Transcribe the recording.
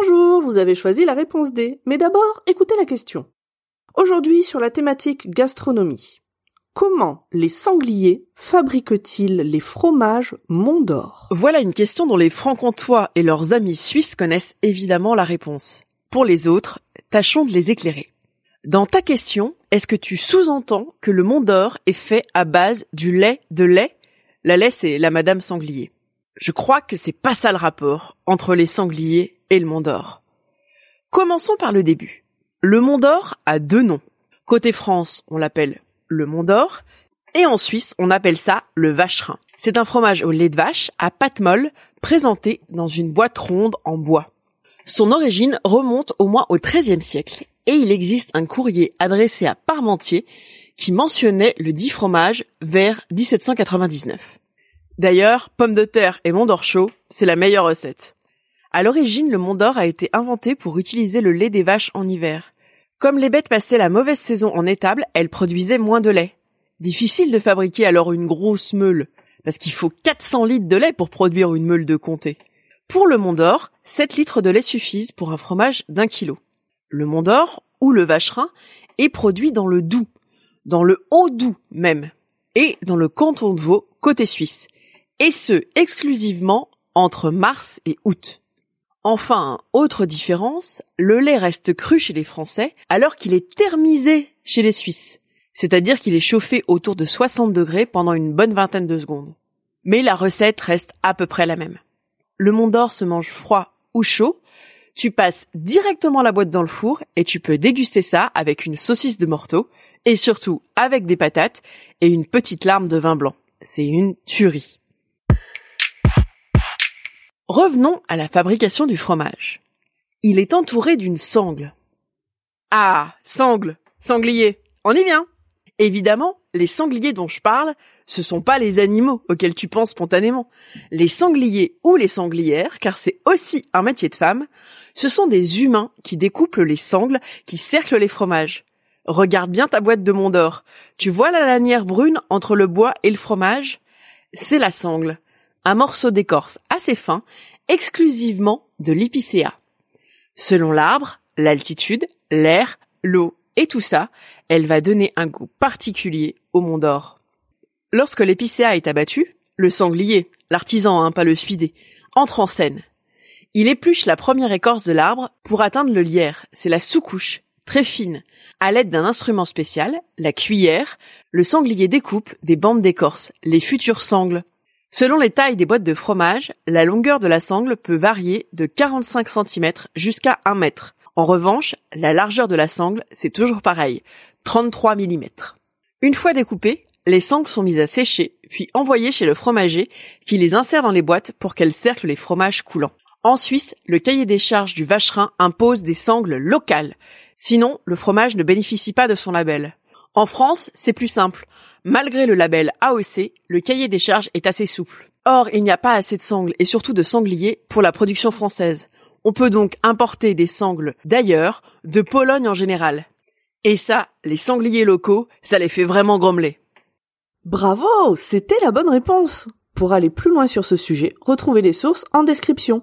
Bonjour, vous avez choisi la réponse D. Mais d'abord, écoutez la question. Aujourd'hui, sur la thématique gastronomie. Comment les sangliers fabriquent-ils les fromages Mont d'Or Voilà une question dont les francs-comtois et leurs amis suisses connaissent évidemment la réponse. Pour les autres, tâchons de les éclairer. Dans ta question, est-ce que tu sous-entends que le Mont d'Or est fait à base du lait de lait? La lait, c'est la Madame Sanglier. Je crois que c'est pas ça le rapport entre les sangliers et le Mont d'Or. Commençons par le début. Le Mont d'Or a deux noms. Côté France, on l'appelle le Mont d'Or, et en Suisse, on appelle ça le vacherin. C'est un fromage au lait de vache à pâte molle présenté dans une boîte ronde en bois. Son origine remonte au moins au XIIIe siècle et il existe un courrier adressé à Parmentier qui mentionnait le dit fromage vers 1799. D'ailleurs, pommes de terre et Mont d'Or chaud, c'est la meilleure recette. À l'origine, le Mont d'Or a été inventé pour utiliser le lait des vaches en hiver. Comme les bêtes passaient la mauvaise saison en étable, elles produisaient moins de lait. Difficile de fabriquer alors une grosse meule, parce qu'il faut 400 litres de lait pour produire une meule de comté. Pour le Mont d'Or, 7 litres de lait suffisent pour un fromage d'un kilo. Le Mont d'Or, ou le vacherin, est produit dans le Doubs, dans le Haut-Doubs même, et dans le canton de Vaud, côté suisse, et ce, exclusivement entre mars et août. Enfin, autre différence, le lait reste cru chez les Français alors qu'il est thermisé chez les Suisses, c'est-à-dire qu'il est chauffé autour de 60 degrés pendant une bonne vingtaine de secondes. Mais la recette reste à peu près la même. Le Mont d'Or se mange froid ou chaud, tu passes directement la boîte dans le four et tu peux déguster ça avec une saucisse de morteau et surtout avec des patates et une petite larme de vin blanc. C'est une tuerie. Revenons à la fabrication du fromage. Il est entouré d'une sangle. Ah, sangle, sanglier, on y vient. Évidemment, les sangliers dont je parle, ce sont pas les animaux auxquels tu penses spontanément. Les sangliers ou les sanglières, car c'est aussi un métier de femme, ce sont des humains qui découpent les sangles qui cerclent les fromages. Regarde bien ta boîte de Mont d'Or. Tu vois la lanière brune entre le bois et le fromage? C'est la sangle un morceau d'écorce assez fin, exclusivement de l'épicéa. Selon l'arbre, l'altitude, l'air, l'eau et tout ça, elle va donner un goût particulier au Mont d'Or. Lorsque l'épicéa est abattu, le sanglier, l'artisan, hein, pas le suidé, entre en scène. Il épluche la première écorce de l'arbre pour atteindre le lierre, c'est la sous-couche, très fine. À l'aide d'un instrument spécial, la cuillère, le sanglier découpe des bandes d'écorce, les futures sangles, Selon les tailles des boîtes de fromage, la longueur de la sangle peut varier de 45 cm jusqu'à 1 mètre. En revanche, la largeur de la sangle, c'est toujours pareil, 33 mm. Une fois découpées, les sangles sont mises à sécher, puis envoyées chez le fromager qui les insère dans les boîtes pour qu'elles cerclent les fromages coulants. En Suisse, le cahier des charges du vacherin impose des sangles locales. Sinon, le fromage ne bénéficie pas de son label. En France, c'est plus simple. Malgré le label AOC, le cahier des charges est assez souple. Or, il n'y a pas assez de sangles et surtout de sangliers pour la production française. On peut donc importer des sangles d'ailleurs, de Pologne en général. Et ça, les sangliers locaux, ça les fait vraiment grommeler. Bravo, c'était la bonne réponse. Pour aller plus loin sur ce sujet, retrouvez les sources en description.